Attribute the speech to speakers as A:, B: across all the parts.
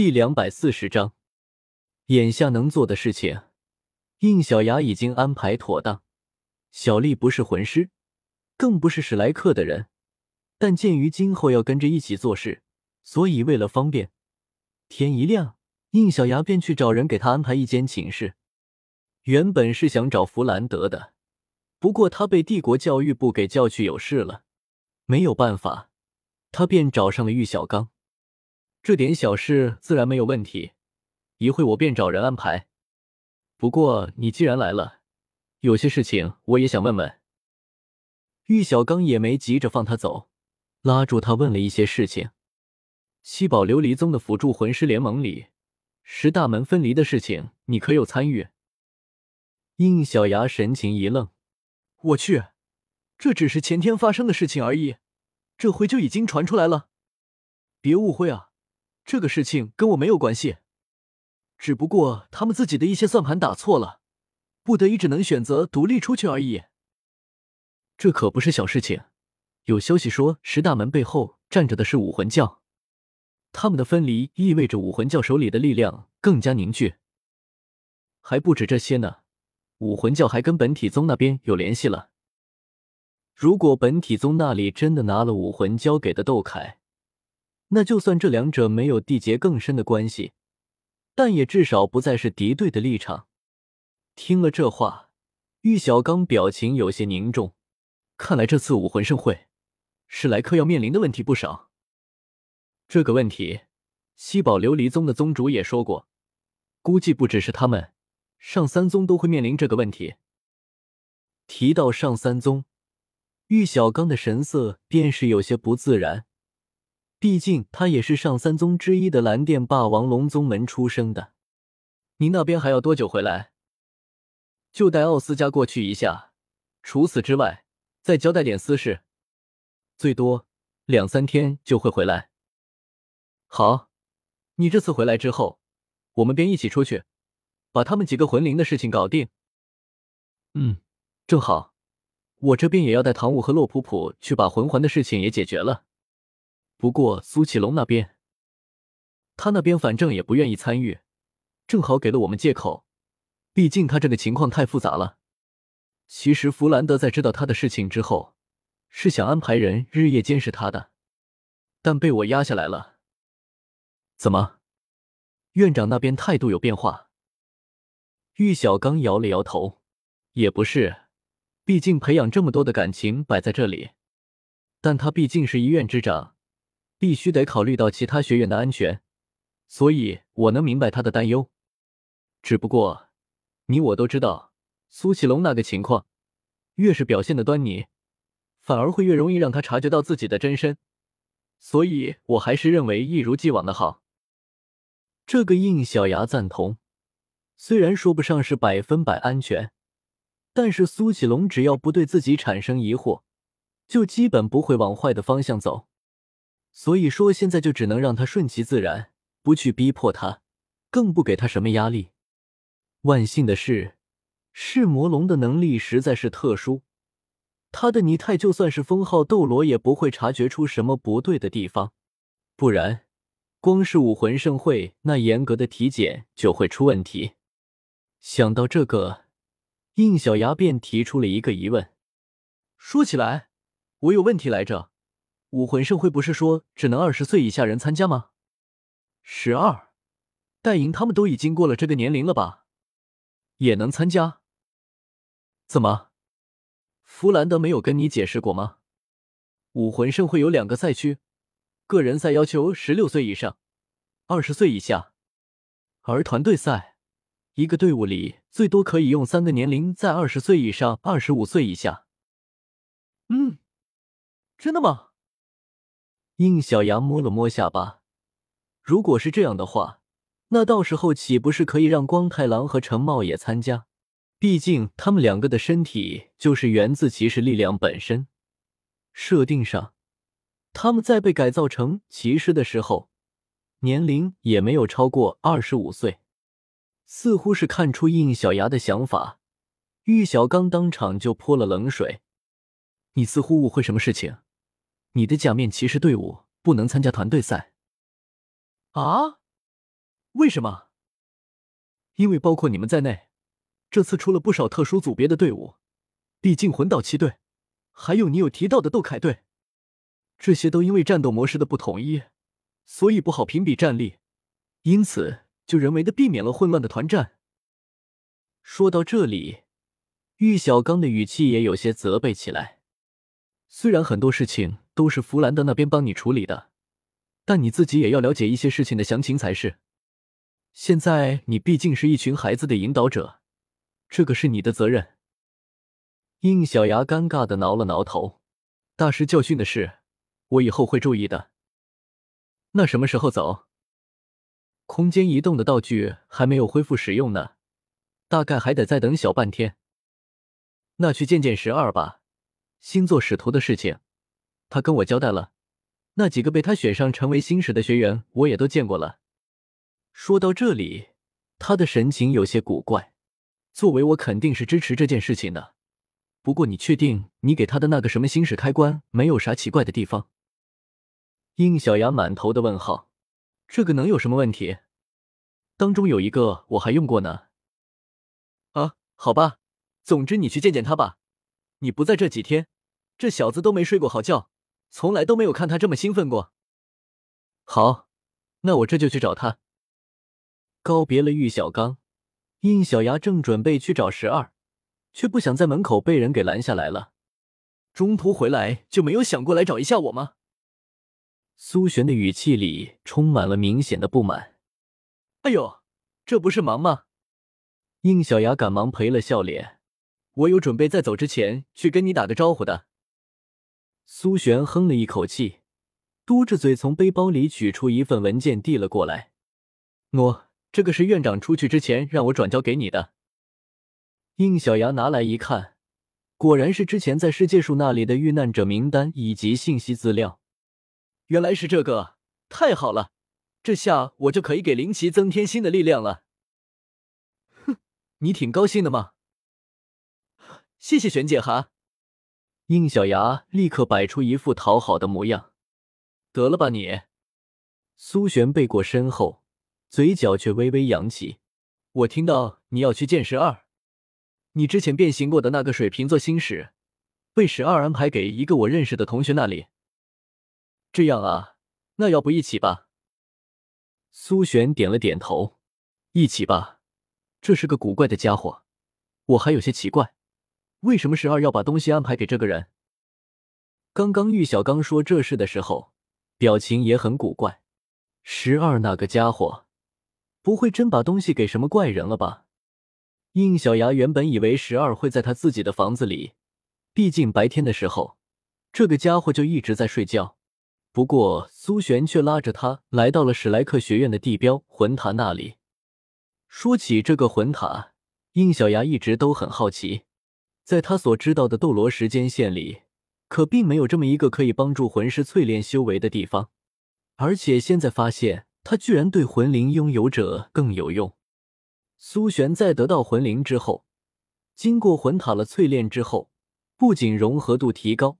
A: 第两百四十章，眼下能做的事情，应小牙已经安排妥当。小丽不是魂师，更不是史莱克的人，但鉴于今后要跟着一起做事，所以为了方便，天一亮，应小牙便去找人给他安排一间寝室。原本是想找弗兰德的，不过他被帝国教育部给叫去有事了，没有办法，他便找上了玉小刚。这点小事自然没有问题，一会我便找人安排。不过你既然来了，有些事情我也想问问。玉小刚也没急着放他走，拉住他问了一些事情。七宝琉璃宗的辅助魂师联盟里，十大门分离的事情，你可有参与？应小牙神情一愣：“我去，这只是前天发生的事情而已，这回就已经传出来了。别误会啊！”这个事情跟我没有关系，只不过他们自己的一些算盘打错了，不得已只能选择独立出去而已。这可不是小事情，有消息说十大门背后站着的是武魂教，他们的分离意味着武魂教手里的力量更加凝聚。还不止这些呢，武魂教还跟本体宗那边有联系了。如果本体宗那里真的拿了武魂交给的窦凯，那就算这两者没有缔结更深的关系，但也至少不再是敌对的立场。听了这话，玉小刚表情有些凝重。看来这次武魂盛会，史莱克要面临的问题不少。这个问题，西宝琉璃宗的宗主也说过，估计不只是他们，上三宗都会面临这个问题。提到上三宗，玉小刚的神色便是有些不自然。毕竟他也是上三宗之一的蓝电霸王龙宗门出生的。你那边还要多久回来？就带奥斯加过去一下，除此之外，再交代点私事，最多两三天就会回来。好，你这次回来之后，我们便一起出去，把他们几个魂灵的事情搞定。嗯，正好，我这边也要带唐舞和洛普普去把魂环的事情也解决了。不过苏启龙那边，他那边反正也不愿意参与，正好给了我们借口。毕竟他这个情况太复杂了。其实弗兰德在知道他的事情之后，是想安排人日夜监视他的，但被我压下来了。怎么，院长那边态度有变化？玉小刚摇了摇头，也不是，毕竟培养这么多的感情摆在这里，但他毕竟是医院之长。必须得考虑到其他学员的安全，所以我能明白他的担忧。只不过，你我都知道，苏启龙那个情况，越是表现的端倪，反而会越容易让他察觉到自己的真身。所以我还是认为一如既往的好。这个应小牙赞同，虽然说不上是百分百安全，但是苏启龙只要不对自己产生疑惑，就基本不会往坏的方向走。所以说，现在就只能让他顺其自然，不去逼迫他，更不给他什么压力。万幸的是，噬魔龙的能力实在是特殊，他的泥态就算是封号斗罗也不会察觉出什么不对的地方。不然，光是武魂盛会那严格的体检就会出问题。想到这个，应小牙便提出了一个疑问：说起来，我有问题来着。武魂盛会不是说只能二十岁以下人参加吗？十二，戴莹他们都已经过了这个年龄了吧？也能参加？怎么？弗兰德没有跟你解释过吗？武魂盛会有两个赛区，个人赛要求十六岁以上，二十岁以下，而团队赛，一个队伍里最多可以用三个年龄在二十岁以上、二十五岁以下。嗯，真的吗？应小牙摸了摸下巴，如果是这样的话，那到时候岂不是可以让光太郎和陈茂也参加？毕竟他们两个的身体就是源自骑士力量本身。设定上，他们在被改造成骑士的时候，年龄也没有超过二十五岁。似乎是看出应小牙的想法，玉小刚当场就泼了冷水：“你似乎误会什么事情。”你的假面骑士队伍不能参加团队赛啊？为什么？因为包括你们在内，这次出了不少特殊组别的队伍，毕竟魂导七队，还有你有提到的斗凯队，这些都因为战斗模式的不统一，所以不好评比战力，因此就人为的避免了混乱的团战。说到这里，玉小刚的语气也有些责备起来。虽然很多事情都是弗兰德那边帮你处理的，但你自己也要了解一些事情的详情才是。现在你毕竟是一群孩子的引导者，这个是你的责任。应小牙尴尬的挠了挠头，大师教训的事，我以后会注意的。那什么时候走？空间移动的道具还没有恢复使用呢。大概还得再等小半天。那去见见十二吧，星座使徒的事情，他跟我交代了。那几个被他选上成为星使的学员，我也都见过了。说到这里，他的神情有些古怪。作为我肯定是支持这件事情的。不过你确定你给他的那个什么星使开关没有啥奇怪的地方？应小牙满头的问号。这个能有什么问题？当中有一个我还用过呢。啊，好吧，总之你去见见他吧。你不在这几天，这小子都没睡过好觉，从来都没有看他这么兴奋过。好，那我这就去找他。告别了玉小刚，应小牙正准备去找十二，却不想在门口被人给拦下来了。中途回来就没有想过来找一下我吗？苏璇的语气里充满了明显的不满。哎呦，这不是忙吗？应小牙赶忙赔了笑脸，我有准备在走之前去跟你打个招呼的。苏璇哼了一口气，嘟着嘴从背包里取出一份文件递了过来。喏，这个是院长出去之前让我转交给你的。应小牙拿来一看，果然是之前在世界树那里的遇难者名单以及信息资料。原来是这个，太好了，这下我就可以给林奇增添新的力量了。哼你挺高兴的吗？谢谢玄姐哈。应小牙立刻摆出一副讨好的模样。得了吧你！苏璇背过身后，嘴角却微微扬起。我听到你要去见十二，你之前变形过的那个水瓶座星矢，被十二安排给一个我认识的同学那里。这样啊，那要不一起吧？苏璇点了点头，一起吧。这是个古怪的家伙，我还有些奇怪，为什么十二要把东西安排给这个人？刚刚玉小刚说这事的时候，表情也很古怪。十二那个家伙，不会真把东西给什么怪人了吧？应小牙原本以为十二会在他自己的房子里，毕竟白天的时候，这个家伙就一直在睡觉。不过苏璇却拉着他来到了史莱克学院的地标魂塔那里。说起这个魂塔，应小牙一直都很好奇。在他所知道的斗罗时间线里，可并没有这么一个可以帮助魂师淬炼修为的地方。而且现在发现，它居然对魂灵拥有者更有用。苏璇在得到魂灵之后，经过魂塔了淬炼之后，不仅融合度提高，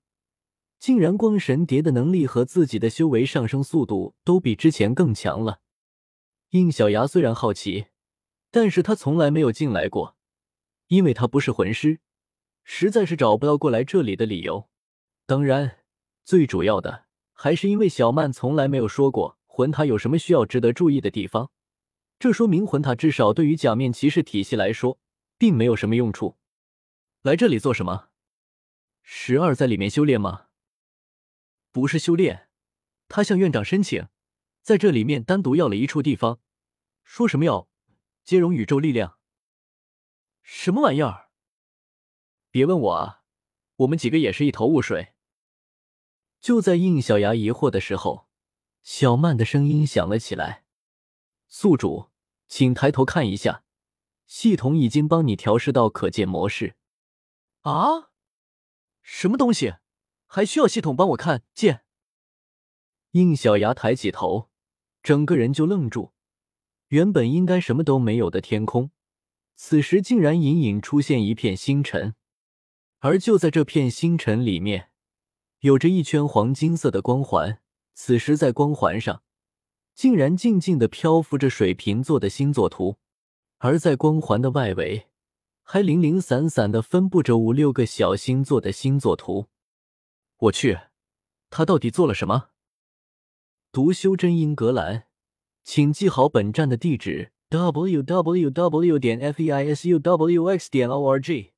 A: 竟然光神蝶的能力和自己的修为上升速度都比之前更强了。应小牙虽然好奇。但是他从来没有进来过，因为他不是魂师，实在是找不到过来这里的理由。当然，最主要的还是因为小曼从来没有说过魂塔有什么需要值得注意的地方。这说明魂塔至少对于假面骑士体系来说，并没有什么用处。来这里做什么？十二在里面修炼吗？不是修炼，他向院长申请，在这里面单独要了一处地方，说什么要。接容宇宙力量，什么玩意儿？别问我啊，我们几个也是一头雾水。就在应小牙疑惑的时候，小曼的声音响了起来：“宿主，请抬头看一下，系统已经帮你调试到可见模式。”啊？什么东西？还需要系统帮我看见？应小牙抬起头，整个人就愣住。原本应该什么都没有的天空，此时竟然隐隐出现一片星辰，而就在这片星辰里面，有着一圈黄金色的光环。此时在光环上，竟然静静的漂浮着水瓶座的星座图，而在光环的外围，还零零散散的分布着五六个小星座的星座图。我去，他到底做了什么？读修真英格兰，请记好本站的地址：w w w. 点 f e i s u w x. 点 o r g。